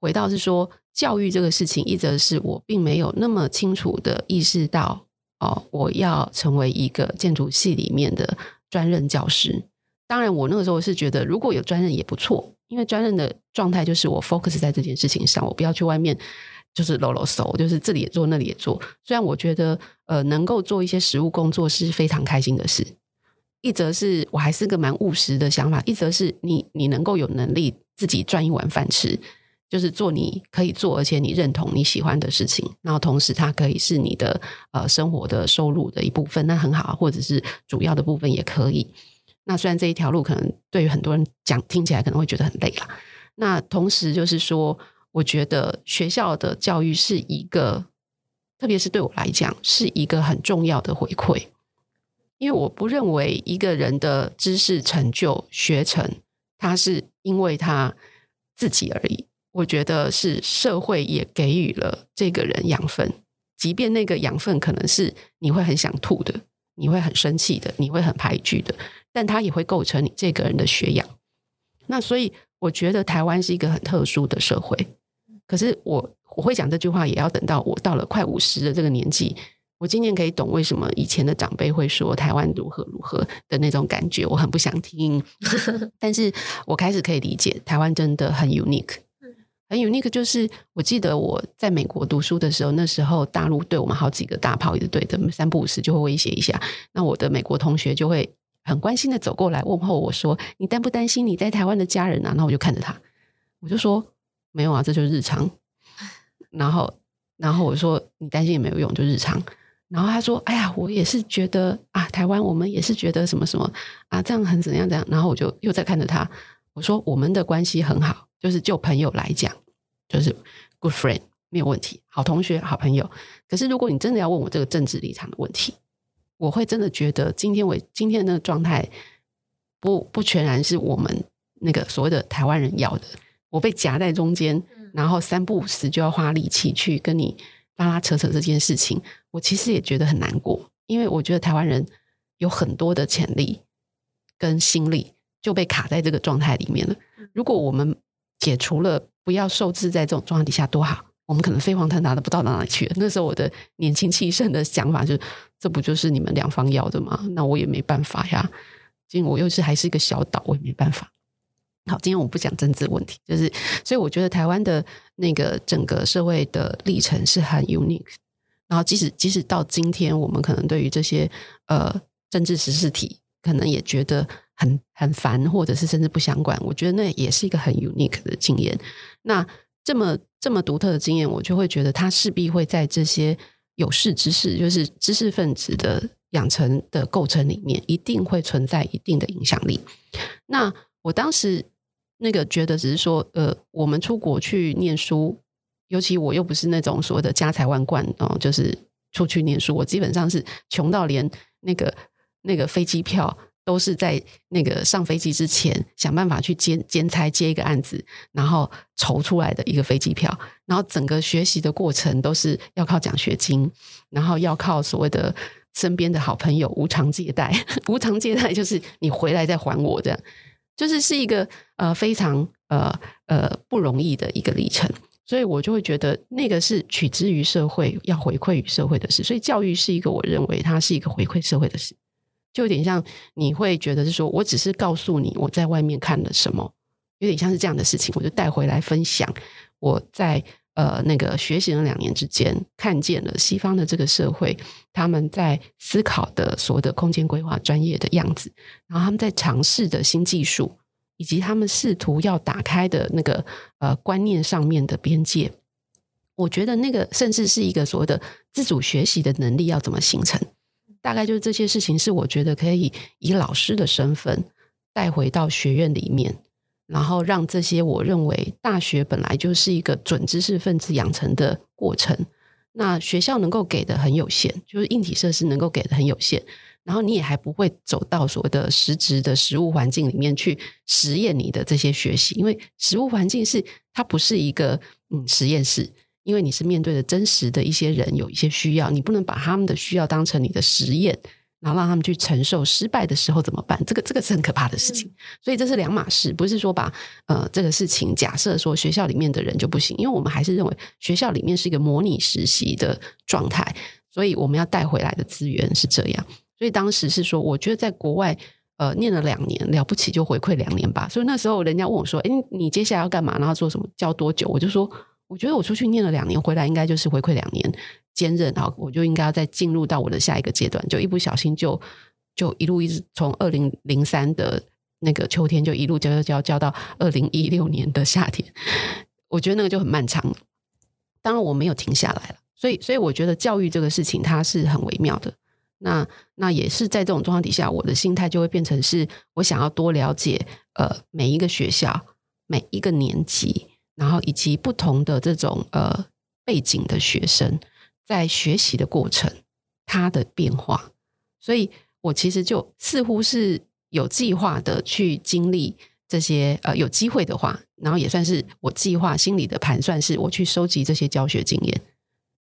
Speaker 1: 回到是说，教育这个事情，一则是我并没有那么清楚的意识到，哦，我要成为一个建筑系里面的专任教师。当然，我那个时候是觉得如果有专任也不错，因为专任的状态就是我 focus 在这件事情上，我不要去外面就是搂搂手，就是这里也做那里也做。虽然我觉得呃能够做一些实务工作是非常开心的事，一则是我还是个蛮务实的想法，一则是你你能够有能力自己赚一碗饭吃，就是做你可以做而且你认同你喜欢的事情，然后同时它可以是你的呃生活的收入的一部分，那很好，或者是主要的部分也可以。那虽然这一条路可能对于很多人讲听起来可能会觉得很累了，那同时就是说，我觉得学校的教育是一个，特别是对我来讲是一个很重要的回馈，因为我不认为一个人的知识成就学成，他是因为他自己而已，我觉得是社会也给予了这个人养分，即便那个养分可能是你会很想吐的，你会很生气的，你会很排拒的。但它也会构成你这个人的学养。那所以我觉得台湾是一个很特殊的社会。可是我我会讲这句话，也要等到我到了快五十的这个年纪，我今年可以懂为什么以前的长辈会说台湾如何如何的那种感觉。我很不想听，但是我开始可以理解台湾真的很 unique，很 unique。就是我记得我在美国读书的时候，那时候大陆对我们好几个大炮一直对的，三不五时就会威胁一下。那我的美国同学就会。很关心的走过来问候我说：“你担不担心你在台湾的家人啊？”那我就看着他，我就说：“没有啊，这就是日常。”然后，然后我说：“你担心也没有用，就日常。”然后他说：“哎呀，我也是觉得啊，台湾我们也是觉得什么什么啊，这样很怎样怎样。”然后我就又在看着他，我说：“我们的关系很好，就是就朋友来讲，就是 good friend 没有问题，好同学，好朋友。可是如果你真的要问我这个政治立场的问题。”我会真的觉得，今天我今天的那个状态，不不全然是我们那个所谓的台湾人要的。我被夹在中间，然后三不五时就要花力气去跟你拉拉扯扯这件事情，我其实也觉得很难过，因为我觉得台湾人有很多的潜力跟心力就被卡在这个状态里面了。如果我们解除了，不要受制在这种状态底下，多好。我们可能飞黄腾达的不到哪里去了。那时候我的年轻气盛的想法就是，这不就是你们两方要的吗？那我也没办法呀。因为我又是还是一个小岛，我也没办法。好，今天我不讲政治问题，就是所以我觉得台湾的那个整个社会的历程是很 unique。然后即使即使到今天，我们可能对于这些呃政治时事体，可能也觉得很很烦，或者是甚至不想管。我觉得那也是一个很 unique 的经验。那这么这么独特的经验，我就会觉得它势必会在这些有识之士，就是知识分子的养成的构成里面，一定会存在一定的影响力。那我当时。那个觉得只是说，呃，我们出国去念书，尤其我又不是那种所谓的家财万贯哦、就是出去念书，我基本上是穷到连那个那个飞机票都是在那个上飞机之前想办法去兼兼差接一个案子，然后筹出来的一个飞机票，然后整个学习的过程都是要靠奖学金，然后要靠所谓的身边的好朋友无偿借贷，无偿借贷就是你回来再还我这样。就是是一个呃非常呃呃不容易的一个历程，所以我就会觉得那个是取之于社会，要回馈于社会的事。所以教育是一个我认为它是一个回馈社会的事，就有点像你会觉得是说我只是告诉你我在外面看了什么，有点像是这样的事情，我就带回来分享我在。呃，那个学习了两年之间，看见了西方的这个社会，他们在思考的所谓的空间规划专业的样子，然后他们在尝试的新技术，以及他们试图要打开的那个呃观念上面的边界。我觉得那个甚至是一个所谓的自主学习的能力要怎么形成，大概就是这些事情是我觉得可以以老师的身份带回到学院里面。然后让这些我认为大学本来就是一个准知识分子养成的过程，那学校能够给的很有限，就是硬体设施能够给的很有限，然后你也还不会走到所谓的实质的实物环境里面去实验你的这些学习，因为实物环境是它不是一个嗯实验室，因为你是面对的真实的一些人有一些需要，你不能把他们的需要当成你的实验。然后让他们去承受失败的时候怎么办？这个这个是很可怕的事情，所以这是两码事，不是说把呃这个事情假设说学校里面的人就不行，因为我们还是认为学校里面是一个模拟实习的状态，所以我们要带回来的资源是这样。所以当时是说，我觉得在国外呃念了两年了不起，就回馈两年吧。所以那时候人家问我说：“诶，你接下来要干嘛？然后做什么？教多久？”我就说：“我觉得我出去念了两年，回来应该就是回馈两年。”坚韧，然后我就应该要再进入到我的下一个阶段，就一不小心就就一路一直从二零零三的那个秋天就一路教教教教到二零一六年的夏天，我觉得那个就很漫长。当然我没有停下来了，所以所以我觉得教育这个事情它是很微妙的。那那也是在这种状况底下，我的心态就会变成是我想要多了解呃每一个学校每一个年级，然后以及不同的这种呃背景的学生。在学习的过程，他的变化，所以我其实就似乎是有计划的去经历这些，呃，有机会的话，然后也算是我计划心里的盘算，是我去收集这些教学经验，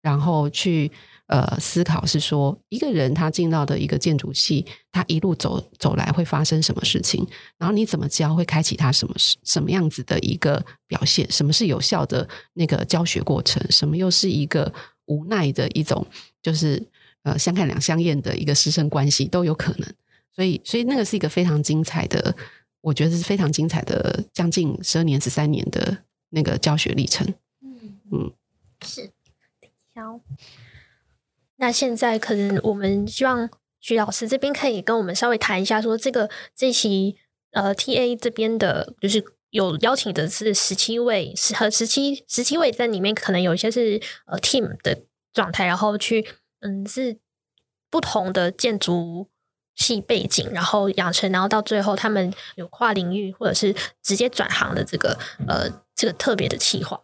Speaker 1: 然后去呃思考，是说一个人他进到的一个建筑系，他一路走走来会发生什么事情，然后你怎么教会开启他什么什么样子的一个表现，什么是有效的那个教学过程，什么又是一个。无奈的一种，就是呃，相看两相厌的一个师生关系都有可能，所以，所以那个是一个非常精彩的，我觉得是非常精彩的，将近十二年、十三年的那个教学历程。嗯嗯，
Speaker 3: 是。好，那现在可能我们希望徐老师这边可以跟我们稍微谈一下，说这个这期呃 TA 这边的，就是。有邀请的是十七位，十和十七十七位在里面，可能有一些是呃 team 的状态，然后去嗯是不同的建筑系背景，然后养成，然后到最后他们有跨领域或者是直接转行的这个呃这个特别的企划。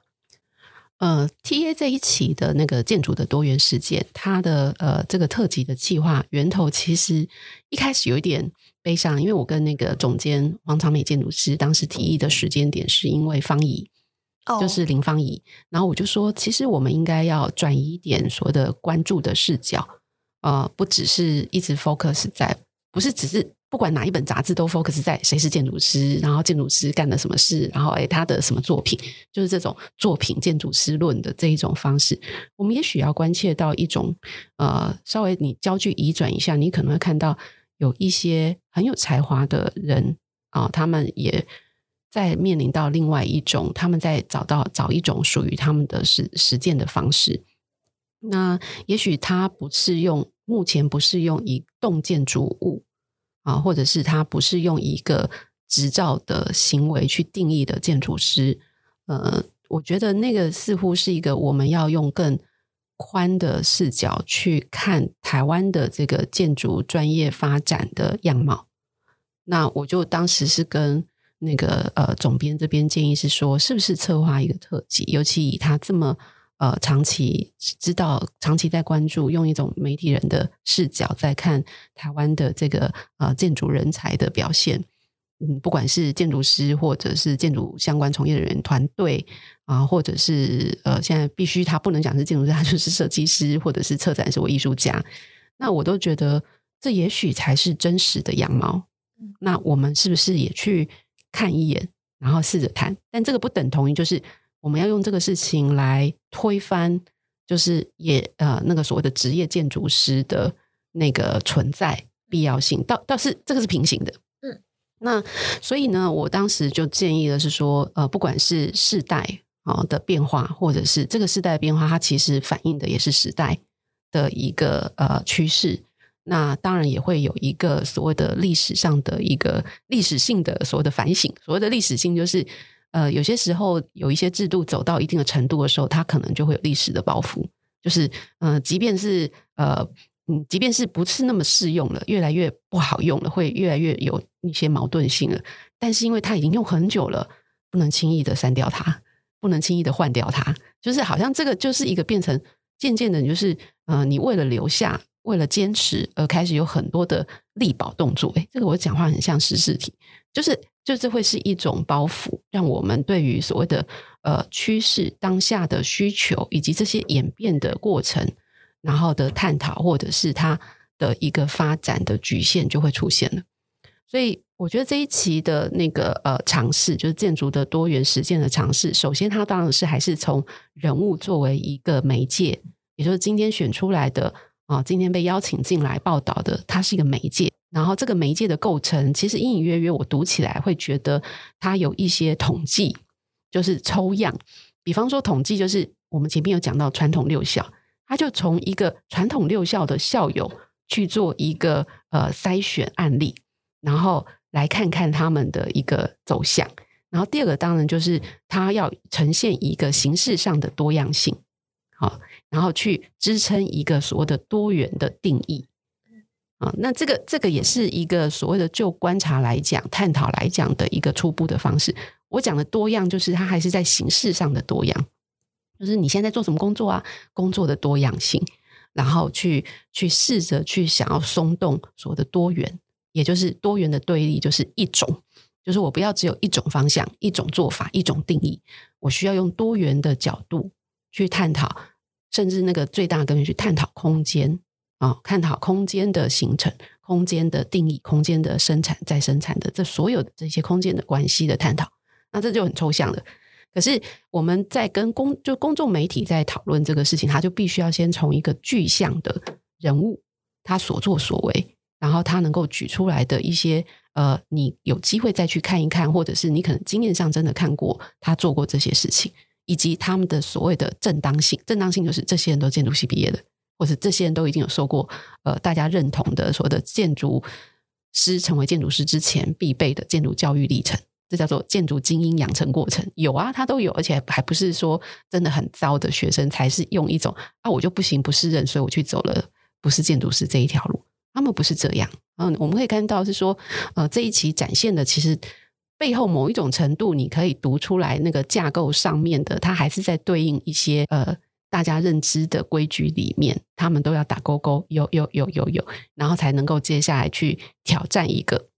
Speaker 1: 呃，TA 这一期的那个建筑的多元实践，它的呃这个特辑的计划源头其实一开始有一点。悲伤，因为我跟那个总监王长美建筑师当时提议的时间点，是因为芳宜，oh. 就是林芳怡。然后我就说，其实我们应该要转移一点所谓的关注的视角，呃，不只是一直 focus 在，不是只是不管哪一本杂志都 focus 在谁是建筑师，然后建筑师干了什么事，然后诶他的什么作品，就是这种作品建筑师论的这一种方式。我们也许要关切到一种，呃，稍微你焦距移转一下，你可能会看到。有一些很有才华的人啊，他们也在面临到另外一种，他们在找到找一种属于他们的实实践的方式。那也许他不是用，目前不是用一栋建筑物啊，或者是他不是用一个执照的行为去定义的建筑师。呃，我觉得那个似乎是一个我们要用更宽的视角去看台湾的这个建筑专业发展的样貌。那我就当时是跟那个呃总编这边建议是说，是不是策划一个特辑，尤其以他这么。呃，长期知道，长期在关注，用一种媒体人的视角在看台湾的这个呃建筑人才的表现。嗯，不管是建筑师，或者是建筑相关从业人员团队啊，或者是呃，现在必须他不能讲是建筑师，他就是设计师，或者是策展师或艺术家。那我都觉得这也许才是真实的样貌。那我们是不是也去看一眼，然后试着谈？但这个不等同于就是。我们要用这个事情来推翻，就是也呃那个所谓的职业建筑师的那个存在必要性，倒倒是这个是平行的。嗯，那所以呢，我当时就建议的是说，呃，不管是世代啊的变化，或者是这个世代的变化，它其实反映的也是时代的一个呃趋势。那当然也会有一个所谓的历史上的一个历史性的所谓的反省。所谓的历史性就是。呃，有些时候有一些制度走到一定的程度的时候，它可能就会有历史的包袱。就是，呃，即便是呃，嗯，即便是不是那么适用了，越来越不好用了，会越来越有一些矛盾性了。但是因为它已经用很久了，不能轻易的删掉它，不能轻易的换掉它。就是好像这个就是一个变成渐渐的，就是呃，你为了留下，为了坚持而开始有很多的力保动作。诶，这个我讲话很像时事题，就是。就这会是一种包袱，让我们对于所谓的呃趋势、当下的需求以及这些演变的过程，然后的探讨，或者是它的一个发展的局限就会出现了。所以，我觉得这一期的那个呃尝试，就是建筑的多元实践的尝试。首先，它当然是还是从人物作为一个媒介，也就是今天选出来的啊，今天被邀请进来报道的，它是一个媒介。然后这个媒介的构成，其实隐隐约约，我读起来会觉得它有一些统计，就是抽样。比方说，统计就是我们前面有讲到传统六校，他就从一个传统六校的校友去做一个呃筛选案例，然后来看看他们的一个走向。然后第二个当然就是他要呈现一个形式上的多样性，好，然后去支撑一个所谓的多元的定义。啊，那这个这个也是一个所谓的就观察来讲、探讨来讲的一个初步的方式。我讲的多样，就是它还是在形式上的多样，就是你现在做什么工作啊？工作的多样性，然后去去试着去想要松动所谓的多元，也就是多元的对立，就是一种，就是我不要只有一种方向、一种做法、一种定义，我需要用多元的角度去探讨，甚至那个最大根源去探讨空间。啊、探讨空间的形成、空间的定义、空间的生产、再生产的这所有的这些空间的关系的探讨，那这就很抽象了。可是我们在跟公就公众媒体在讨论这个事情，他就必须要先从一个具象的人物他所作所为，然后他能够举出来的一些呃，你有机会再去看一看，或者是你可能经验上真的看过他做过这些事情，以及他们的所谓的正当性。正当性就是这些人都建筑系毕业的。或者这些人都已经有受过呃大家认同的所谓的建筑师成为建筑师之前必备的建筑教育历程，这叫做建筑精英养成过程。有啊，他都有，而且还不是说真的很糟的学生才是用一种啊我就不行不适任，所以我去走了不是建筑师这一条路。他们不是这样。嗯，我们可以看到是说呃这一期展现的其实背后某一种程度，你可以读出来那个架构上面的，它还是在对应一些呃。大家认知的规矩里面，他们都要打勾勾，有有有有有，然后才能够接下来去挑战一个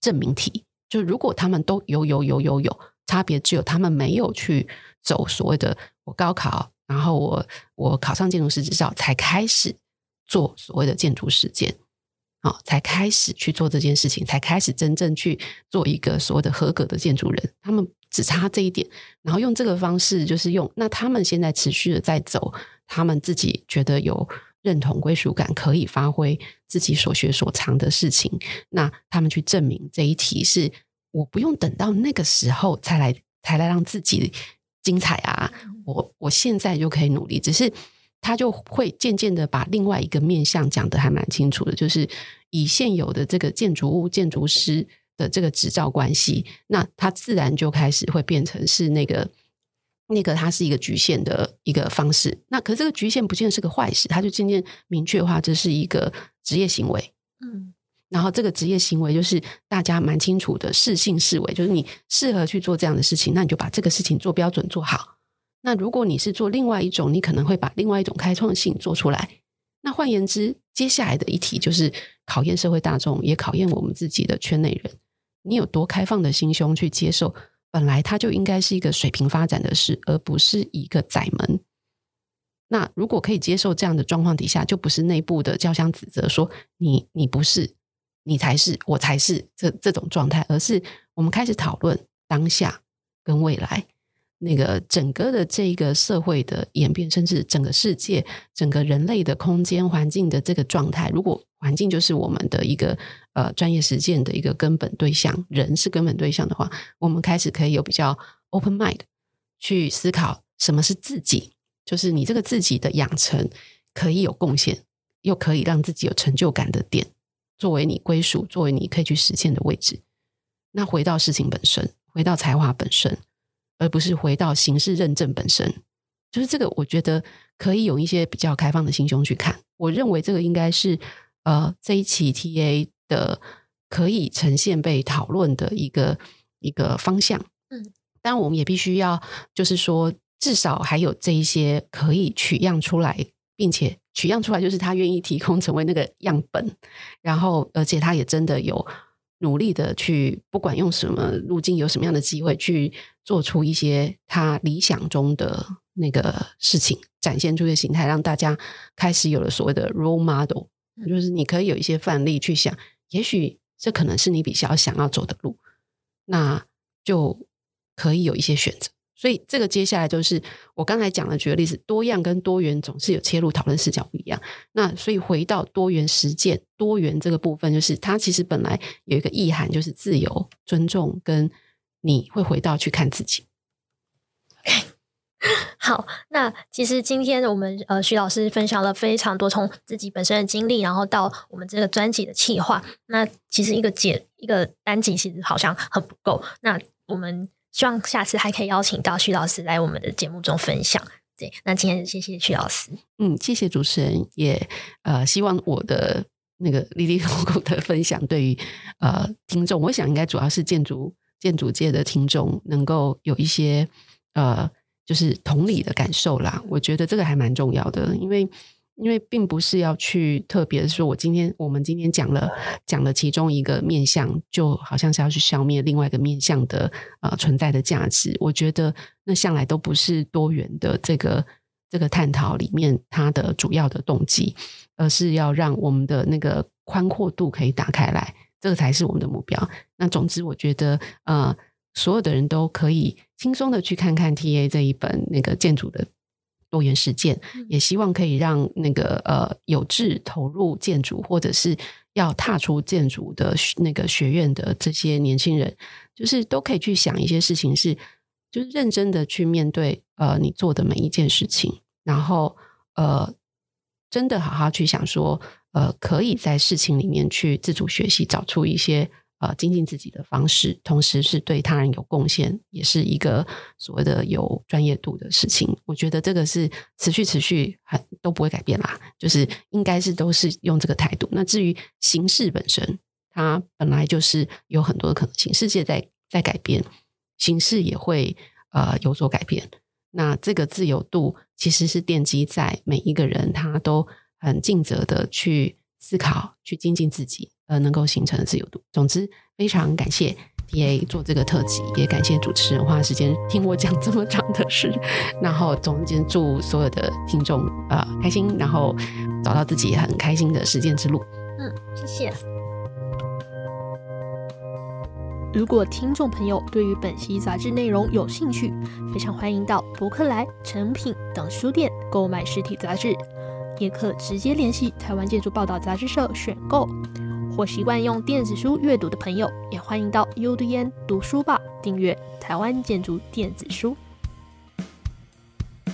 Speaker 1: 证明题。就如果他们都有有有有有，差别只有他们没有去走所谓的我高考，然后我我考上建筑师执照，才开始做所谓的建筑实践，好，才开始去做这件事情，才开始真正去做一个所谓的合格的建筑人。他们。只差这一点，然后用这个方式，就是用那他们现在持续的在走，他们自己觉得有认同归属感，可以发挥自己所学所长的事情，那他们去证明这一题是我不用等到那个时候才来才来让自己精彩啊！我我现在就可以努力，只是他就会渐渐的把另外一个面向讲得还蛮清楚的，就是以现有的这个建筑物建筑师的这个执照关系，那它自然就开始会变成是那个那个它是一个局限的一个方式。那可是这个局限不见得是个坏事，它就渐渐明确化这是一个职业行为。嗯。然后这个职业行为就是大家蛮清楚的，适性适为，就是你适合去做这样的事情，那你就把这个事情做标准做好。那如果你是做另外一种，你可能会把另外一种开创性做出来。那换言之，接下来的一题就是考验社会大众，也考验我们自己的圈内人，你有多开放的心胸去接受，本来它就应该是一个水平发展的事，而不是一个窄门。那如果可以接受这样的状况底下，就不是内部的交相指责，说你你不是。你才是，我才是这这种状态，而是我们开始讨论当下跟未来那个整个的这个社会的演变，甚至整个世界、整个人类的空间环境的这个状态。如果环境就是我们的一个呃专业实践的一个根本对象，人是根本对象的话，我们开始可以有比较 open mind 去思考什么是自己，就是你这个自己的养成可以有贡献，又可以让自己有成就感的点。作为你归属，作为你可以去实现的位置，那回到事情本身，回到才华本身，而不是回到形式认证本身，就是这个。我觉得可以有一些比较开放的心胸去看。我认为这个应该是呃这一期 TA 的可以呈现被讨论的一个一个方向。嗯，但我们也必须要就是说，至少还有这一些可以取样出来，并且。取样出来就是他愿意提供成为那个样本，然后而且他也真的有努力的去，不管用什么路径，有什么样的机会去做出一些他理想中的那个事情，展现出一个形态，让大家开始有了所谓的 role model，就是你可以有一些范例去想，也许这可能是你比较想要走的路，那就可以有一些选择。所以，这个接下来就是我刚才讲的举个例子，多样跟多元总是有切入讨论视角不一样。那所以回到多元实践，多元这个部分，就是它其实本来有一个意涵，就是自由、尊重，跟你会回到去看自己。
Speaker 3: OK，好，那其实今天我们呃徐老师分享了非常多从自己本身的经历，然后到我们这个专辑的企划。那其实一个节一个单集其实好像很不够。那我们。希望下次还可以邀请到徐老师来我们的节目中分享。对，那今天就谢谢徐老师。
Speaker 1: 嗯，谢谢主持人，也呃，希望我的那个哩哩扣扣的分享对于呃听众，我想应该主要是建筑建筑界的听众能够有一些呃，就是同理的感受啦。我觉得这个还蛮重要的，因为。因为并不是要去特别说，我今天我们今天讲了讲了其中一个面向，就好像是要去消灭另外一个面向的呃存在的价值。我觉得那向来都不是多元的这个这个探讨里面它的主要的动机，而是要让我们的那个宽阔度可以打开来，这个才是我们的目标。那总之，我觉得呃，所有的人都可以轻松的去看看 TA 这一本那个建筑的。多元实践，也希望可以让那个呃有志投入建筑或者是要踏出建筑的那个学院的这些年轻人，就是都可以去想一些事情是，是就是认真的去面对呃你做的每一件事情，然后呃真的好好去想说呃可以在事情里面去自主学习，找出一些。呃，精进自己的方式，同时是对他人有贡献，也是一个所谓的有专业度的事情。我觉得这个是持续、持续很都不会改变啦，就是应该是都是用这个态度。那至于形式本身，它本来就是有很多的可能性，世界在在改变，形式也会呃有所改变。那这个自由度其实是奠基在每一个人他都很尽责的去思考，去精进自己。呃，能够形成的自由度。总之，非常感谢 TA 做这个特辑，也感谢主持人花时间听我讲这么长的事。然后，总之祝所有的听众呃开心，然后找到自己很开心的实践之路。
Speaker 3: 嗯，谢谢。
Speaker 2: 如果听众朋友对于本期杂志内容有兴趣，非常欢迎到博客来、诚品等书店购买实体杂志，也可直接联系台湾建筑报道杂志社选购。
Speaker 3: 或习惯用电子书阅读的朋友，也欢迎到 UDN 读书吧订阅台湾建筑电子书。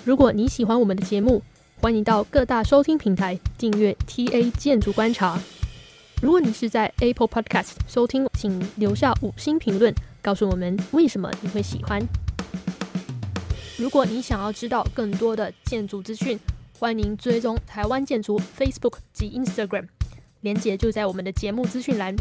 Speaker 3: 如果你喜欢我们的节目，欢迎到各大收听平台订阅 TA 建筑观察。如果你是在 Apple Podcast 收听，请留下五星评论，告诉我们为什么你会喜欢。如果你想要知道更多的建筑资讯，欢迎追踪台湾建筑 Facebook 及 Instagram。连结就在我们的节目资讯栏。